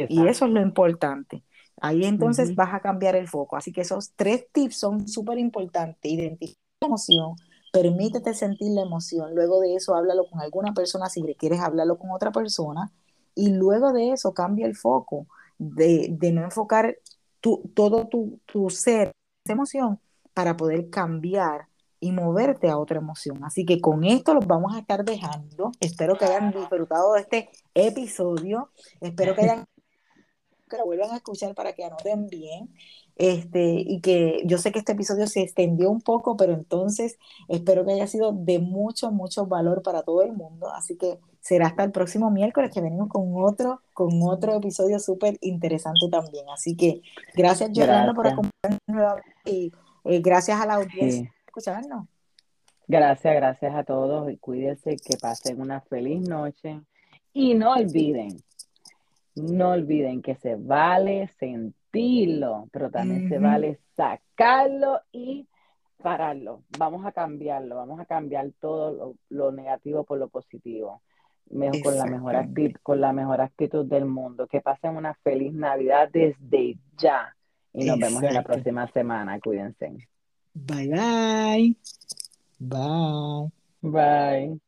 Y eso es lo importante. Ahí entonces vas a cambiar el foco. Así que esos tres tips son súper importantes. Identifica la emoción, permítete sentir la emoción. Luego de eso, háblalo con alguna persona si quieres hablarlo con otra persona. Y luego de eso, cambia el foco de, de no enfocar tu, todo tu, tu ser, esa emoción, para poder cambiar y moverte a otra emoción. Así que con esto los vamos a estar dejando. Espero que hayan disfrutado de este episodio. Espero que hayan que lo vuelvan a escuchar para que anoten bien. Este, y que yo sé que este episodio se extendió un poco, pero entonces espero que haya sido de mucho, mucho valor para todo el mundo. Así que será hasta el próximo miércoles que venimos con otro, con otro episodio súper interesante también. Así que gracias, Yolanda, por acompañarnos y eh, gracias a la audiencia por escucharnos. Gracias, gracias a todos y cuídense, que pasen una feliz noche y no olviden, no olviden que se vale sentirlo, pero también se vale sacarlo y pararlo. Vamos a cambiarlo, vamos a cambiar todo lo, negativo por lo positivo. Mejor, con, la mejor actitud, con la mejor actitud del mundo. Que pasen una feliz Navidad desde ya. Y nos vemos en la próxima semana. Cuídense. Bye-bye. Bye. Bye.